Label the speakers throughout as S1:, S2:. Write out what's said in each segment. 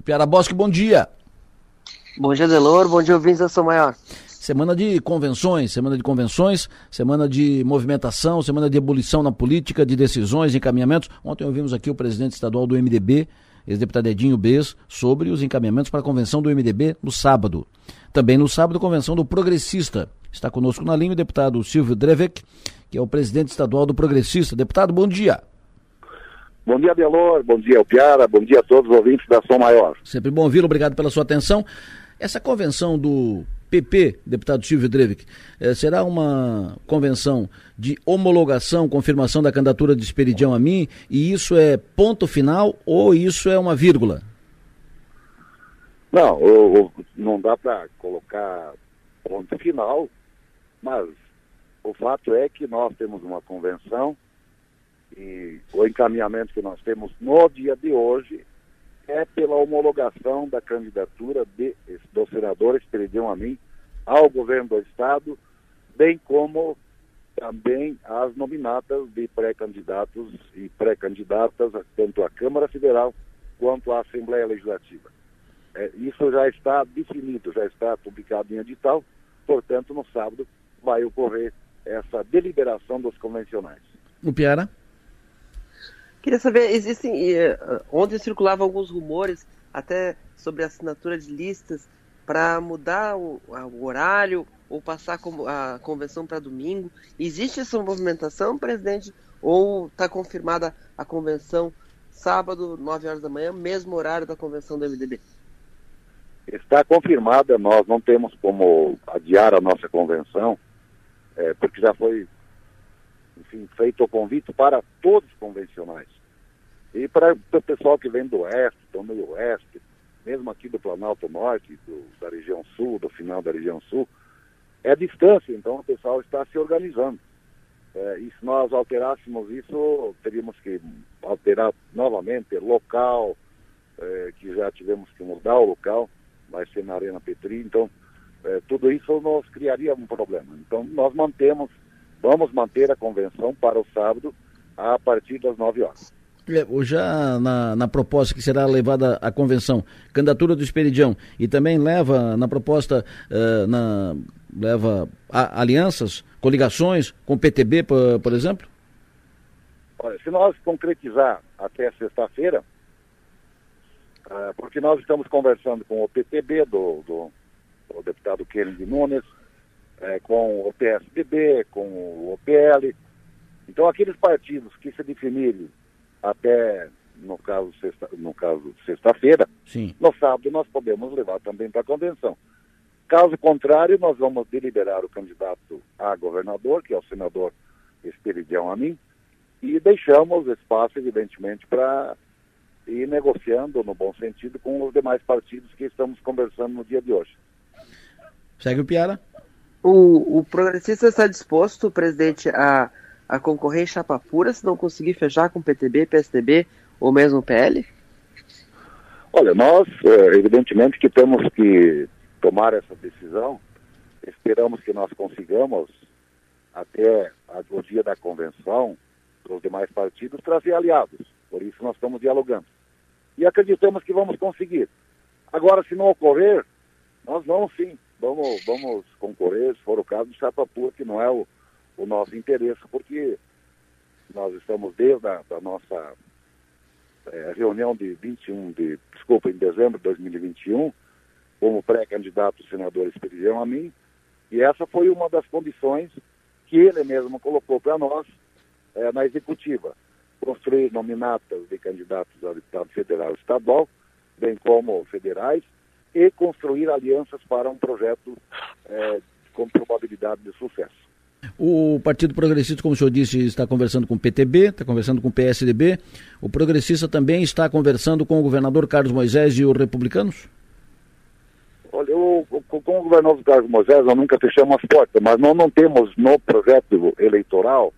S1: O Piara Bosque, bom dia.
S2: Bom dia, Delor. Bom dia, ouvintes da São Maior.
S1: Semana de convenções, semana de convenções, semana de movimentação, semana de ebulição na política, de decisões, encaminhamentos. Ontem ouvimos aqui o presidente estadual do MDB, ex-deputado Edinho Bez, sobre os encaminhamentos para a convenção do MDB no sábado. Também no sábado, convenção do Progressista. Está conosco na linha o deputado Silvio Drevek, que é o presidente estadual do Progressista. Deputado, bom dia.
S3: Bom dia, Delor. Bom dia, Piara. Bom dia a todos os ouvintes da Som Maior.
S1: Sempre bom ouvi-lo. Obrigado pela sua atenção. Essa convenção do PP, deputado Silvio Drevik, eh, será uma convenção de homologação, confirmação da candidatura de Esperidião a mim, e isso é ponto final ou isso é uma vírgula?
S3: Não, o, o, não dá para colocar ponto final, mas o fato é que nós temos uma convenção e o encaminhamento que nós temos no dia de hoje é pela homologação da candidatura de, do senador Esperidião Amin ao governo do Estado, bem como também as nominatas de pré-candidatos e pré-candidatas, tanto à Câmara Federal quanto à Assembleia Legislativa. É, isso já está definido, já está publicado em edital, portanto, no sábado vai ocorrer essa deliberação dos convencionais.
S1: O Piara?
S2: Queria saber, existem. Uh, ontem circulavam alguns rumores, até sobre assinatura de listas, para mudar o, o, horário ou passar a convenção para domingo. Existe essa movimentação, presidente? Ou está confirmada a convenção sábado, 9 horas da manhã, mesmo horário da convenção do MDB?
S3: Está confirmada, nós não temos como adiar a nossa convenção, é, porque já foi enfim, feito o convite para todos os convencionais. E para o pessoal que vem do oeste, do meio oeste, mesmo aqui do Planalto Norte, do, da região sul, do final da região sul, é distância, então o pessoal está se organizando. É, e se nós alterássemos isso, teríamos que alterar novamente local, é, que já tivemos que mudar o local, vai ser na Arena Petri, então é, tudo isso nos criaria um problema. Então nós mantemos Vamos manter a convenção para o sábado a partir das 9 horas.
S1: Já na, na, proposta que será levada à convenção, candidatura do Esperidião, e também leva na proposta, uh, na, leva a, alianças, coligações com o PTB, por, por, exemplo?
S3: Olha, se nós concretizar até sexta-feira, uh, porque nós estamos conversando com o PTB do, do, do deputado Kennedy Nunes, é, com o PSDB, com o OPL. Então, aqueles partidos que se definirem até, no caso, sexta, no caso sexta-feira, no sábado nós podemos levar também para a convenção. Caso contrário, nós vamos deliberar o candidato a governador, que é o senador Esperidião Amin, e deixamos espaço, evidentemente, para ir negociando, no bom sentido, com os demais partidos que estamos conversando no dia de hoje.
S1: Segue o Piara.
S2: O, o progressista está disposto, presidente, a, a concorrer em chapa pura se não conseguir fechar com PTB, PSDB ou mesmo PL?
S3: Olha, nós, é, evidentemente, que temos que tomar essa decisão. Esperamos que nós consigamos, até o dia da convenção, os demais partidos, trazer aliados. Por isso nós estamos dialogando. E acreditamos que vamos conseguir. Agora, se não ocorrer, nós vamos sim vamos, vamos concorrer, se for o caso, de chapa pura, que não é o, o nosso interesse, porque nós estamos desde a da nossa é, reunião de 21 de, desculpa, em dezembro de 2021, como pré-candidato senador Esperidião a mim, e essa foi uma das condições que ele mesmo colocou para nós é, na executiva. Construir nominatas de candidatos a deputado federal e estadual, bem como federais, e construir alianças para um projeto é, com probabilidade de sucesso.
S1: O Partido Progressista, como o senhor disse, está conversando com o PTB, está conversando com o PSDB. O Progressista também está conversando com o governador Carlos Moisés e os republicanos?
S3: Olha, eu, com o governador Carlos Moisés, nós nunca fechamos as portas, mas nós não temos no projeto eleitoral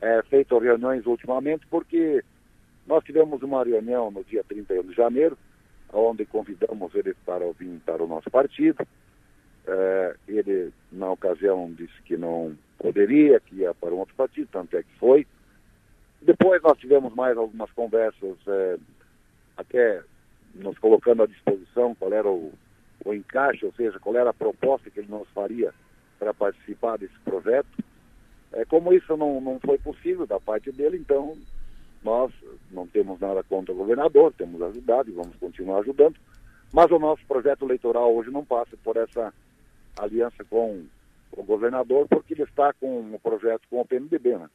S3: é, feito reuniões ultimamente, porque nós tivemos uma reunião no dia 31 de janeiro, onde convidamos ele para vir para o nosso partido. É, ele, na ocasião, disse que não poderia, que ia para um outro partido, tanto é que foi. Depois nós tivemos mais algumas conversas, é, até nos colocando à disposição qual era o, o encaixe, ou seja, qual era a proposta que ele nos faria para participar desse projeto. É, como isso não, não foi possível da parte dele, então nós não temos nada contra o governador, temos ajudado e vamos continuar ajudando, mas o nosso projeto eleitoral hoje não passa por essa aliança com o governador, porque ele está com um projeto com o PMDB, né?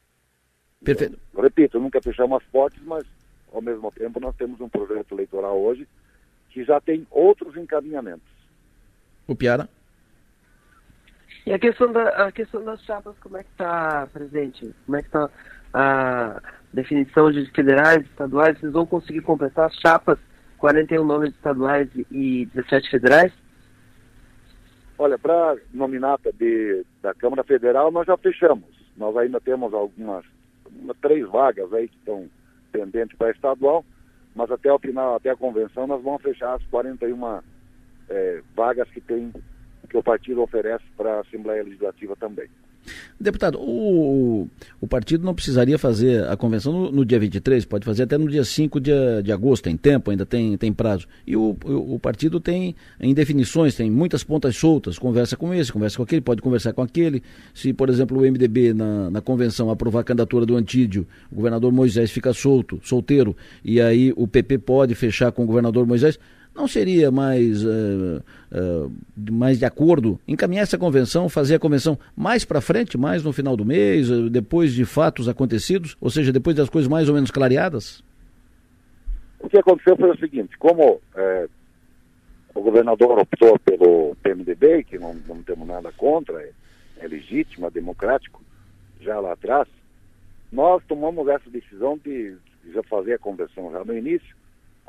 S1: Perfeito.
S3: Então, repito, nunca fechamos as portas, mas ao mesmo tempo nós temos um projeto eleitoral hoje que já tem outros encaminhamentos.
S1: O Piara?
S2: E a questão, da, a questão das chapas, como é que está presente? Como é que está a definição de federais, estaduais? Vocês vão conseguir completar as chapas, 41 nomes estaduais e 17 federais?
S3: Olha, para nominata de, da Câmara Federal nós já fechamos. Nós ainda temos algumas uma, três vagas aí que estão pendentes para estadual, mas até o final, até a convenção, nós vamos fechar as 41 é, vagas que tem que o partido oferece para a Assembleia Legislativa também.
S1: Deputado, o, o partido não precisaria fazer a convenção no, no, dia 23, pode fazer até no dia 5 de, de agosto, tem tempo, ainda tem, tem prazo. E o, o, o partido tem indefinições, tem muitas pontas soltas, conversa com esse, conversa com aquele, pode conversar com aquele. Se, por exemplo, o MDB na, na convenção aprovar a candidatura do Antídio, o governador Moisés fica solto, solteiro, e aí o PP pode fechar com o governador Moisés não seria mais, uh, uh, mais de acordo encaminhar essa convenção, fazer a convenção mais para frente, mais no final do mês, uh, depois de fatos acontecidos, ou seja, depois das coisas mais ou menos clareadas?
S3: O que aconteceu foi o seguinte, como é, o governador optou pelo PMDB, que não, não temos nada contra, é, é legítimo, é democrático, já lá atrás, nós tomamos essa decisão de, de já fazer a convenção já no início,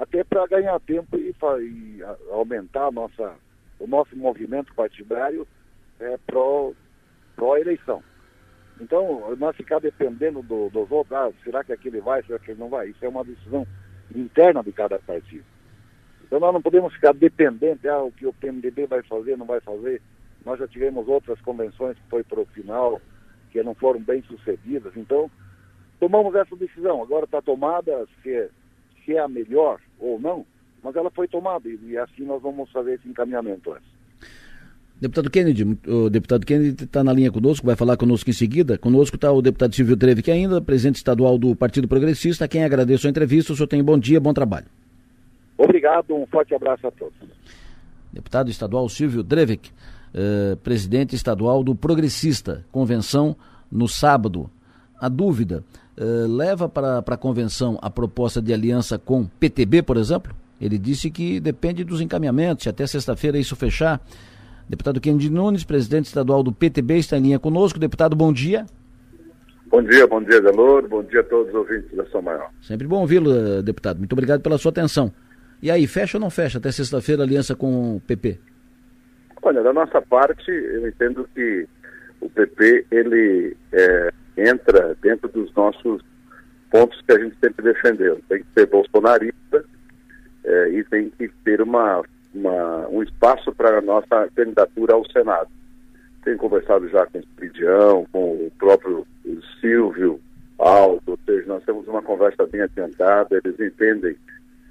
S3: até para ganhar tempo e, e aumentar nossa, o nosso movimento partidário é, pró, pró. Então, nós ficar dependendo do, dos outros, ah, será que aquele vai, será que ele não vai? Isso é uma decisão interna de cada partido. Então nós não podemos ficar dependentes, ah, o que o PMDB vai fazer, não vai fazer. Nós já tivemos outras convenções que foi para o final, que não foram bem sucedidas. Então, tomamos essa decisão. Agora está tomada, se se é a melhor ou não, mas ela foi tomada e, e assim nós vamos fazer esse encaminhamento antes.
S1: Deputado Kennedy, o deputado Kennedy está na linha conosco, vai falar conosco em seguida. Conosco está o deputado Silvio Treve, ainda, presidente estadual do Partido Progressista, a quem agradeço a entrevista. O senhor tem bom dia, bom trabalho.
S3: Obrigado, um forte abraço a todos.
S1: Deputado estadual Silvio Drevik, eh, presidente estadual do Progressista, convenção no sábado. A dúvida, eh, leva para a convenção a proposta de aliança com PTB, por exemplo? Ele disse que depende dos encaminhamentos, se até sexta-feira isso fechar. Deputado Kennedy Nunes, presidente estadual do PTB, está em linha conosco. Deputado, bom dia.
S4: Bom dia, bom dia, Delor. Bom dia a todos os ouvintes da São Maior.
S1: Sempre bom ouvi-lo, eh, deputado. Muito obrigado pela sua atenção. E aí, fecha ou não fecha até sexta-feira a aliança com o PP?
S4: Olha, da nossa parte, eu entendo que o PP, ele é, entra dentro dos nossos pontos que a gente sempre defendeu. Tem que ser bolsonarista é, e tem que ter uma, uma um espaço para a nossa candidatura ao Senado. Tenho conversado já com o Espidião, com o próprio Silvio Aldo, ou seja, nós temos uma conversa bem adiantada, eles entendem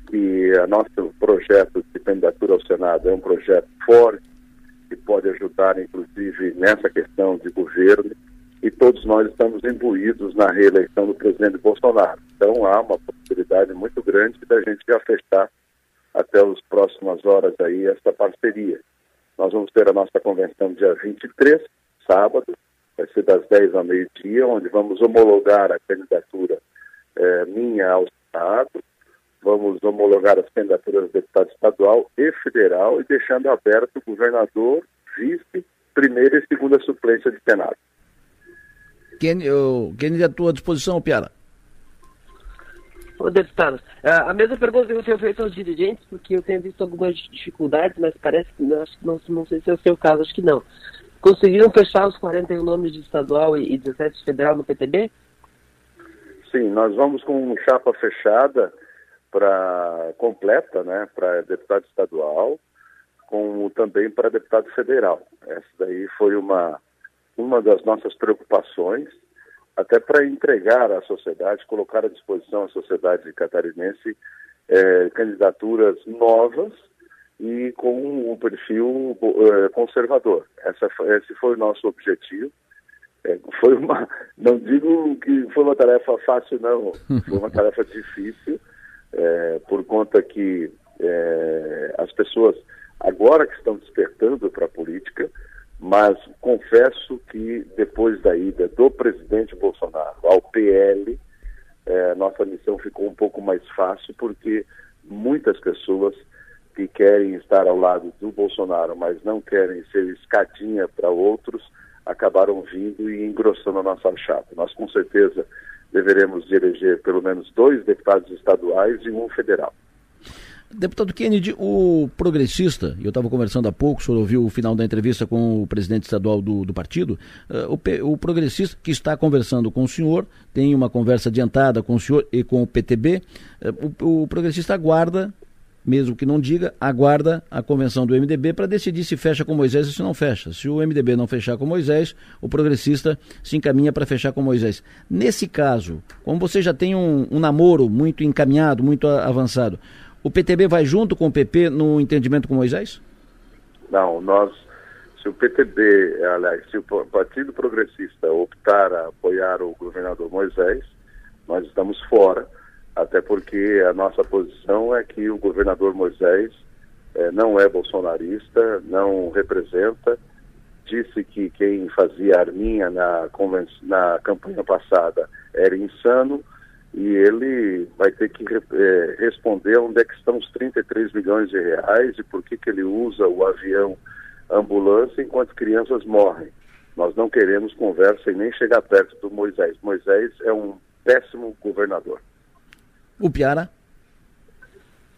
S4: que o nosso projeto de candidatura ao Senado é um projeto forte, que pode ajudar, inclusive, nessa questão de governo, e todos nós estamos imbuídos na reeleição do presidente Bolsonaro. Então há uma possibilidade muito grande da gente já fechar até as próximas horas aí essa parceria. Nós vamos ter a nossa convenção dia 23, sábado, vai ser das 10 ao meio-dia, onde vamos homologar a candidatura eh, minha ao Estado, vamos homologar as candidaturas do deputado estadual e federal e deixando aberto o governador, vice, primeira e segunda suplência de Senado.
S1: Kennedy, à tua disposição, Piara.
S2: Ô, deputado, é, a mesma pergunta que eu tenho feito aos dirigentes, porque eu tenho visto algumas dificuldades, mas parece que não, não, não sei se é o seu caso, acho que não. Conseguiram fechar os 41 nomes de estadual e 17 de federal no PTB?
S4: Sim, nós vamos com chapa fechada para completa, né, para deputado estadual, como também para deputado federal. Essa daí foi uma uma das nossas preocupações, até para entregar à sociedade, colocar à disposição à sociedade catarinense é, candidaturas novas e com um perfil é, conservador. Essa, esse foi o nosso objetivo. É, foi uma, não digo que foi uma tarefa fácil, não. Foi uma tarefa difícil, é, por conta que é, as pessoas agora que estão despertando para a política, mas confesso que depois da ida do presidente Bolsonaro ao PL, é, nossa missão ficou um pouco mais fácil, porque muitas pessoas que querem estar ao lado do Bolsonaro, mas não querem ser escadinha para outros, acabaram vindo e engrossando a nossa chapa. Nós, com certeza, deveremos eleger pelo menos dois deputados estaduais e um federal.
S1: Deputado Kennedy, o progressista, eu estava conversando há pouco, o senhor ouviu o final da entrevista com o presidente estadual do, do partido, uh, o, o, progressista que está conversando com o senhor, tem uma conversa adiantada com o senhor e com o PTB, uh, eh, o, o progressista aguarda mesmo que não diga, aguarda a convenção do MDB para decidir se fecha com Moisés ou se não fecha. Se o MDB não fechar com Moisés, o progressista se encaminha para fechar com Moisés. Nesse caso, como você já tem um, um namoro muito encaminhado, muito avançado, o PTB vai junto com o PP no entendimento com Moisés?
S4: Não, nós, se o PTB, aliás, se o Partido Progressista optar a apoiar o governador Moisés, nós estamos fora, até porque a nossa posição é que o governador Moisés eh, não é bolsonarista, não representa, disse que quem fazia arminha na, na campanha passada era insano, e ele vai ter que é, responder onde é que estão os 33 milhões de reais e por que, que ele usa o avião ambulância enquanto crianças morrem. Nós não queremos conversa e nem chegar perto do Moisés. Moisés é um péssimo governador.
S1: O Piara?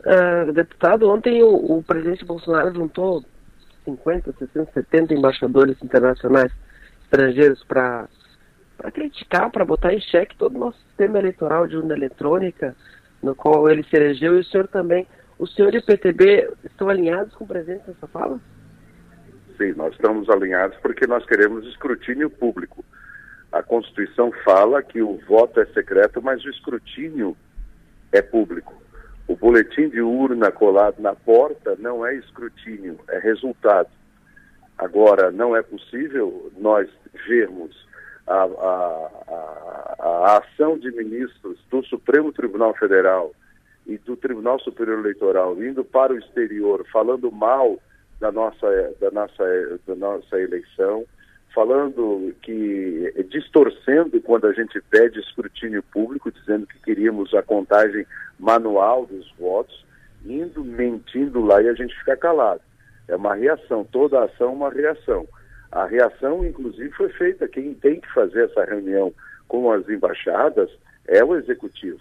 S2: Uh, deputado, ontem o, o presidente Bolsonaro juntou 50, 60, 70 embaixadores internacionais estrangeiros para para criticar, para botar em xeque todo o nosso sistema eleitoral de urna eletrônica, no qual ele se elegeu, e o senhor também. O senhor e o PTB estão alinhados com o presidente nessa fala?
S4: Sim, nós estamos alinhados porque nós queremos escrutínio público. A Constituição fala que o voto é secreto, mas o escrutínio é público. O boletim de urna colado na porta não é escrutínio, é resultado. Agora, não é possível nós vermos a, a, a, a ação de ministros do Supremo Tribunal Federal e do Tribunal Superior Eleitoral indo para o exterior falando mal da nossa, da nossa, da nossa eleição, falando que distorcendo quando a gente pede escrutínio público, dizendo que queríamos a contagem manual dos votos, indo mentindo lá e a gente fica calado. É uma reação, toda ação é uma reação. A reação, inclusive, foi feita. Quem tem que fazer essa reunião com as embaixadas é o executivo.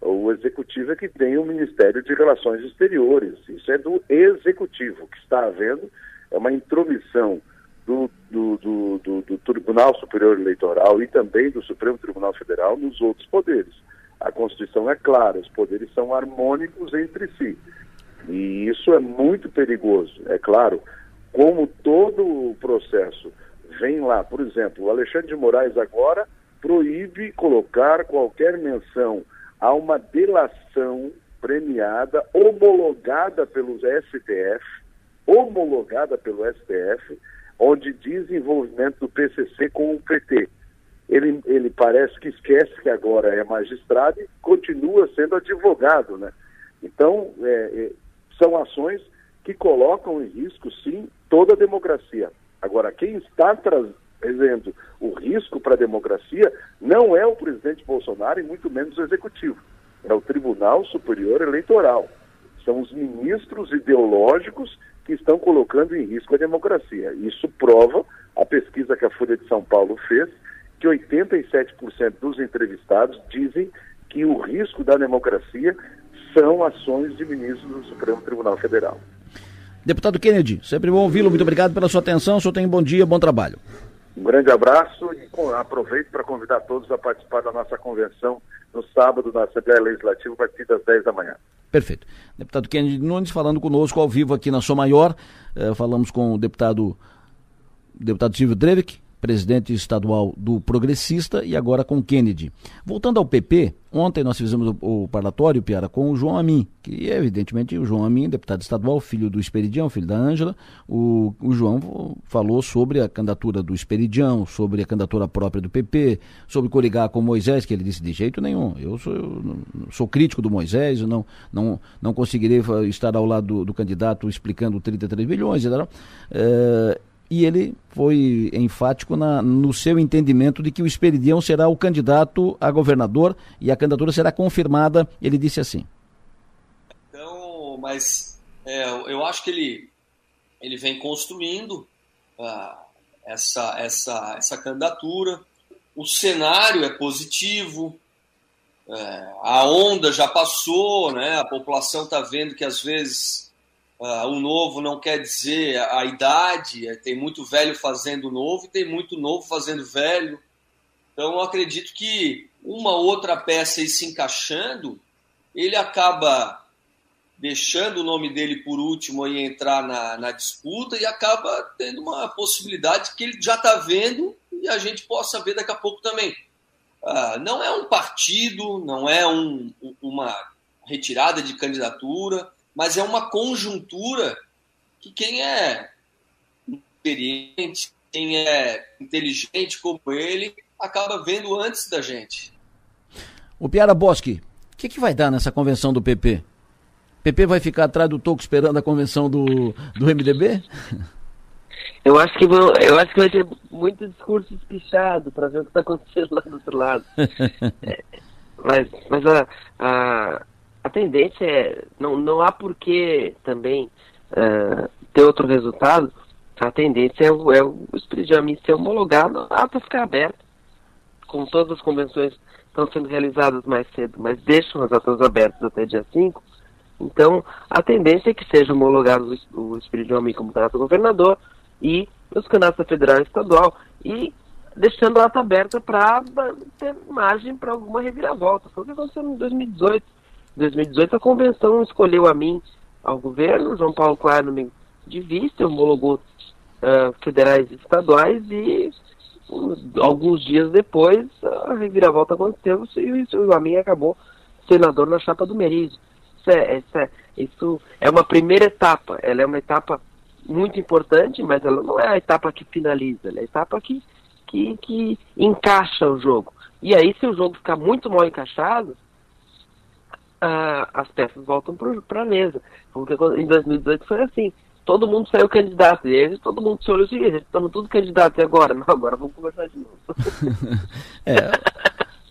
S4: O executivo é que tem o Ministério de Relações Exteriores. Isso é do executivo. O que está havendo é uma intromissão do, do, do, do, Tribunal Superior Eleitoral e também do Supremo Tribunal Federal nos outros poderes. A Constituição é clara, os poderes são harmônicos entre si. E isso é muito perigoso. É claro, como todo o processo vem lá, por exemplo, o Alexandre de Moraes agora proíbe colocar qualquer menção a uma delação premiada, homologada pelo STF, homologada pelo STF, onde diz envolvimento do PCC com o PT. Ele, ele parece que esquece que agora é magistrado e continua sendo advogado, né? Então, é, é, são ações que colocam em risco, sim, toda a democracia. Agora, quem está trazendo o risco para a democracia não é o presidente Bolsonaro e muito menos o executivo. É o Tribunal Superior Eleitoral. São os ministros ideológicos que estão colocando em risco a democracia. Isso prova a pesquisa que a Folha de São Paulo fez, que 87% dos entrevistados dizem que o risco da democracia são ações de ministros do Supremo Tribunal Federal.
S1: Deputado Kennedy, sempre bom ouvi-lo. Muito obrigado pela sua atenção. O senhor tem um bom dia, bom trabalho.
S4: Um grande abraço e aproveito para convidar todos a participar da nossa convenção no sábado na Assembleia Legislativa a partir das 10 da manhã.
S1: Perfeito. Deputado Kennedy Nunes falando conosco ao vivo aqui na Sua Maior. Eh, falamos com o deputado, deputado Silvio Drevik, presidente estadual do Progressista e agora com Kennedy. Voltando ao PP, ontem nós fizemos o, o parlatório, Piara, com o João Amin, que é evidentemente o João Amin, deputado estadual, filho do Esperidião, filho da Ângela. O, o João falou sobre a candidatura do Esperidião, sobre a candidatura própria do PP, sobre coligar com Moisés, que ele disse de jeito nenhum. Eu sou, eu sou crítico do Moisés, eu não, não, não conseguirei estar ao lado do, do candidato explicando 33 bilhões, etc. É, e ele foi enfático na, no seu entendimento de que o Esperidião será o candidato a governador e a candidatura será confirmada. Ele disse assim.
S5: Então, mas é, eu acho que ele, ele vem construindo uh, essa, essa, essa candidatura. O cenário é positivo, é, a onda já passou, né? a população está vendo que às vezes Uh, o novo não quer dizer a idade, é, tem muito velho fazendo novo e tem muito novo fazendo velho. Então eu acredito que uma outra peça aí se encaixando, ele acaba deixando o nome dele por último e entrar na, na disputa e acaba tendo uma possibilidade que ele já está vendo e a gente possa ver daqui a pouco também. Uh, não é um partido, não é um, uma retirada de candidatura, mas é uma conjuntura que quem é experiente, quem é inteligente como ele, acaba vendo antes da gente.
S1: O Piara Bosque, o que, que vai dar nessa convenção do PP? PP vai ficar atrás do toco esperando a convenção do, do MDB?
S2: Eu acho que vão, eu acho que vai ter muito discurso espichado para ver o que está acontecendo lá do outro lado. é, mas, mas a, a, a tendência é. Não, não há por que também uh, ter outro resultado. A tendência é o, é o espírito de Amin ser homologado, a ata ficar aberta, com todas as convenções estão sendo realizadas mais cedo, mas deixam as atas abertas até dia 5. Então, a tendência é que seja homologado o espírito de Amin como candidato governador e os candidatos federal e estadual, e deixando a ata aberta para ter margem para alguma reviravolta. Foi o que aconteceu em 2018 2018, a convenção escolheu a mim ao governo, João Paulo Klein de vice, homologou uh, federais e estaduais e alguns dias depois a reviravolta aconteceu e o Amin acabou senador na chapa do Merizio. Isso é, isso, é, isso é uma primeira etapa, ela é uma etapa muito importante, mas ela não é a etapa que finaliza, ela é a etapa que, que, que encaixa o jogo. E aí, se o jogo ficar muito mal encaixado, as peças voltam para a mesa. Em 2018 foi assim. Todo mundo saiu candidato. E todo mundo se olhou e estamos todos candidatos e agora? Não, agora vamos conversar de novo.
S1: é,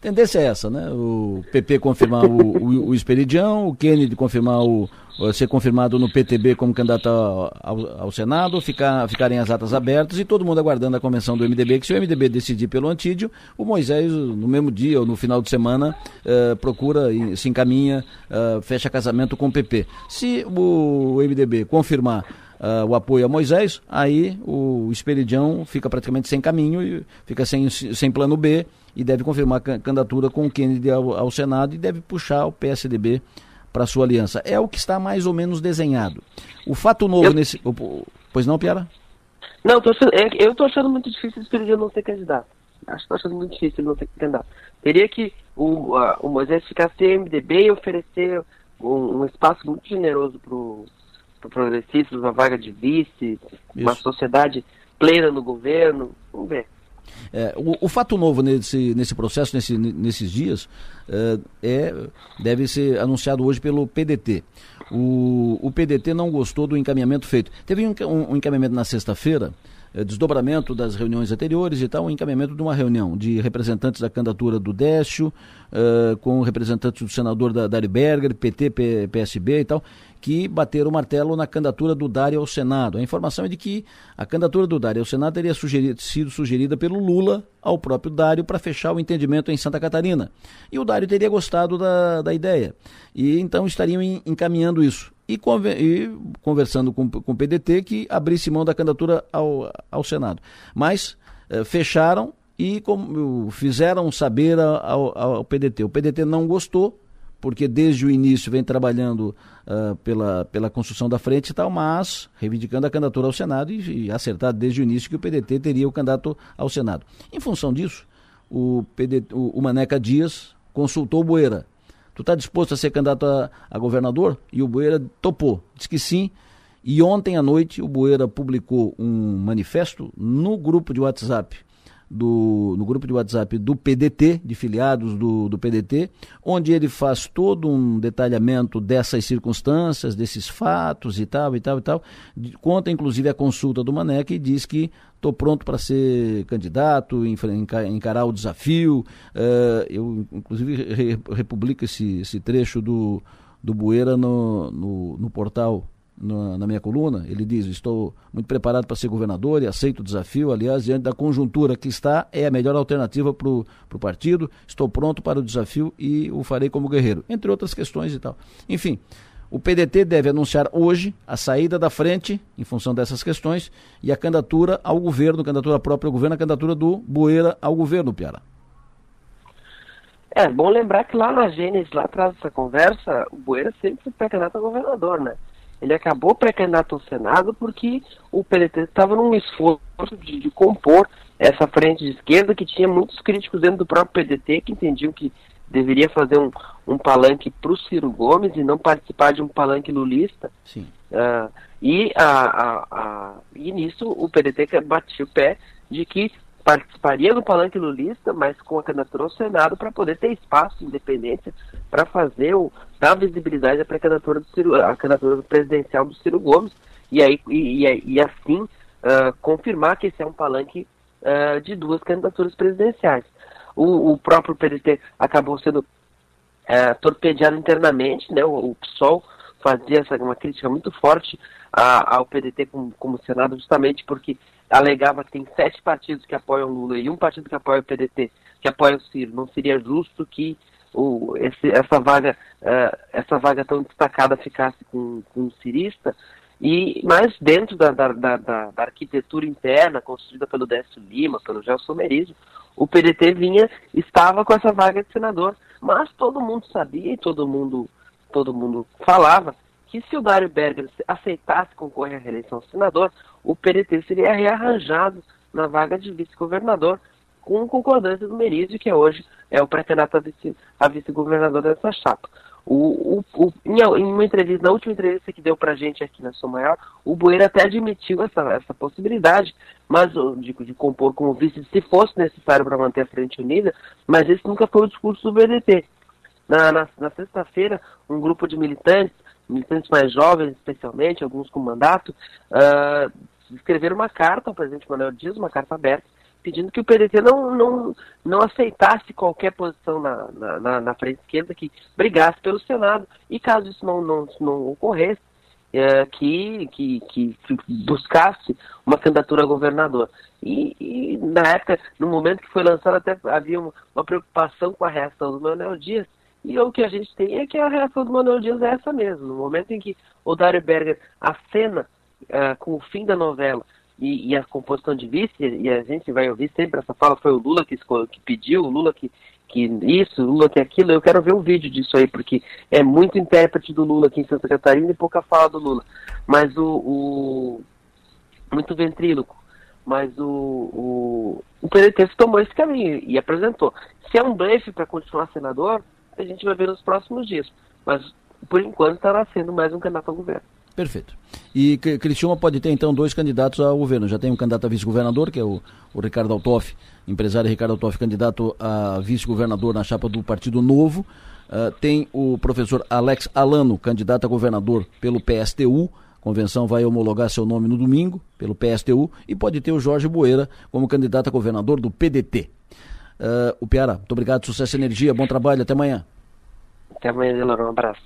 S1: tendência é essa, né? O PP confirmar o, o, o Esperidião, o Kennedy confirmar o, ser confirmado no PTB como candidato ao, ao, Senado, ficar, ficarem as atas abertas e todo mundo aguardando a convenção do MDB, que se o MDB decidir pelo Antídio, o Moisés, no mesmo dia ou no final de semana, uh, procura, se encaminha, uh, fecha casamento com o PP. Se o MDB confirmar uh, o apoio a Moisés, aí o Esperidião fica praticamente sem caminho e fica sem, sem plano B e deve confirmar a candidatura com o Kennedy ao, ao Senado e deve puxar o PSDB para sua aliança. É o que está mais ou menos desenhado. O fato novo eu... nesse. Pois não, Piara?
S2: Não, achando, é, eu estou achando muito difícil o Esperidião não ser candidato. Acho que estou achando muito difícil ele não ser candidato. Teria que o, a, o Moisés ficar sem MDB e oferecer um, um espaço muito generoso para o progressistas, uma vaga de vice, Isso. uma sociedade plena no governo. Vamos ver.
S1: É, o, o, fato novo nesse, nesse processo, nesse, nesses dias, é, é, deve ser anunciado hoje pelo PDT. O, o PDT não gostou do encaminhamento feito. Teve um, um, um encaminhamento na sexta-feira, é, desdobramento das reuniões anteriores e tal, um encaminhamento de uma reunião de representantes da candidatura do Décio, uh, com representantes do senador da, Dari Berger, PT, P, PSB e tal, que bateram o martelo na candidatura do Dário ao Senado. A informação é de que a candidatura do Dário ao Senado teria sugerido, sido sugerida pelo Lula ao próprio Dário para fechar o entendimento em Santa Catarina. E o Dário teria gostado da, da ideia. E então estariam encaminhando isso. E, e, conversando com, com o PDT que abrisse mão da candidatura ao, ao Senado. Mas eh, fecharam e fizeram saber ao, ao PDT. O PDT não gostou porque desde o início vem trabalhando uh, pela, pela construção da frente e tal, mas reivindicando a candidatura ao Senado e, e acertado desde o início que o PDT teria o candidato ao Senado. Em função disso, o, PDT, o, o Maneca Dias consultou o Boeira. Tu está disposto a ser candidato a, a governador? E o Boeira topou, disse que sim. E ontem à noite o Boeira publicou um manifesto no grupo de WhatsApp do, no grupo de WhatsApp do PDT, de filiados do, do PDT, onde ele faz todo um detalhamento dessas circunstâncias, desses fatos e tal, e tal, e tal. Conta inclusive a consulta do Maneca e diz que estou pronto para ser candidato, encarar o desafio. Uh, eu, inclusive, re, republico esse, esse trecho do, do Bueira no, no, no portal na, na, minha coluna, ele diz: Estou muito preparado para ser governador e aceito o desafio. Aliás, diante da conjuntura que está, é a melhor alternativa para o partido. Estou pronto para o desafio e o farei como guerreiro, entre outras questões e tal. Enfim, o PDT deve anunciar hoje a saída da frente, em função dessas questões, e a candidatura ao governo, candidatura própria ao governo, a candidatura do Boeira ao governo, Piara.
S2: É bom lembrar que lá na Gênesis, lá atrás dessa conversa, o Boeira sempre foi candidato a governador, né? Ele acabou pré-candidato ao Senado porque o PDT estava num esforço de, de, compor essa frente de esquerda que tinha muitos críticos dentro do próprio PDT que entendiam que deveria fazer um, um palanque para o Ciro Gomes e não participar de um palanque lulista.
S1: Sim.
S2: Uh, e, a, a, a, e nisso o PDT batia o pé de que participaria do palanque lulista, mas com a candidatura ao Senado para poder ter espaço, independência, para fazer o dar visibilidade à candidatura do Ciro, à candidatura presidencial do Ciro Gomes e aí e, e, e assim uh, confirmar que esse é um palanque uh, de duas candidaturas presidenciais. O, o próprio PDT acabou sendo uh, torpedeado internamente, né? O, o PSOL fazia essa, uma crítica muito forte a, ao PDT como, como Senado, justamente porque alegava que tem sete partidos que apoiam Lula e um partido que apoia o PDT, que apoia o Ciro. Não seria justo que o, esse, essa vaga uh, essa vaga tão destacada ficasse com, com cirista. E, mas dentro da, da, da, da, arquitetura interna construída pelo Décio Lima, pelo Gelson Merizio, o PDT vinha, estava com essa vaga de senador. Mas todo mundo sabia e todo mundo, todo mundo falava que se o Dário Berger aceitasse concorrer à reeleição ao senador, o PDT seria rearranjado na vaga de vice-governador, com concordância do Merizio, que é hoje é o pré-candidato a vice-governador vice dessa chapa. O, o, o, em, uma entrevista, na última entrevista que deu pra gente aqui na Sou Maior, o Boeira até admitiu essa, essa possibilidade, mas de, de compor como vice se fosse necessário para manter a frente unida, mas esse nunca foi o discurso do BDT. Na, na, na sexta-feira, um grupo de militantes militantes mais jovens, especialmente, alguns com mandato, uh, escreveram uma carta ao presidente Manuel Dias, uma carta aberta, pedindo que o PDT não, não, não aceitasse qualquer posição na, na, na frente esquerda que brigasse pelo Senado. E caso isso não, não, não ocorresse, é, que, que, que buscasse uma candidatura a governador. E, e, na época, no momento que foi lançado, até havia uma, uma preocupação com a reação do Manuel Dias, e o que a gente tem é que a reação do Manuel Dias é essa mesmo. No momento em que o Dário Berger acena uh, com o fim da novela e, e, a composição de vice, e a gente vai ouvir sempre essa fala, foi o Lula que, que pediu, o Lula que, que isso, o Lula que aquilo, eu quero ver um vídeo disso aí, porque é muito intérprete do Lula aqui em Santa Catarina e pouca fala do Lula. Mas o. o muito ventríloco. Mas o, o, o PDT tomou esse caminho e apresentou. Se é um blefe para continuar senador, a gente vai ver nos próximos dias. Mas, por enquanto, está nascendo mais um candidato ao governo.
S1: Perfeito. E Criciúma pode ter, então, dois candidatos ao governo. Já tem um candidato a vice-governador, que é o, o Ricardo Altoff, empresário Ricardo Altoff, candidato a vice-governador na chapa do Partido Novo. Uh, tem o professor Alex Alano, candidato a governador pelo PSTU. A convenção vai homologar seu nome no domingo, pelo PSTU. E pode ter o Jorge Boeira como candidato a governador do PDT. Uh, o Piara, muito obrigado, sucesso e energia, bom trabalho, até amanhã.
S2: Até amanhã, Delano, um abraço.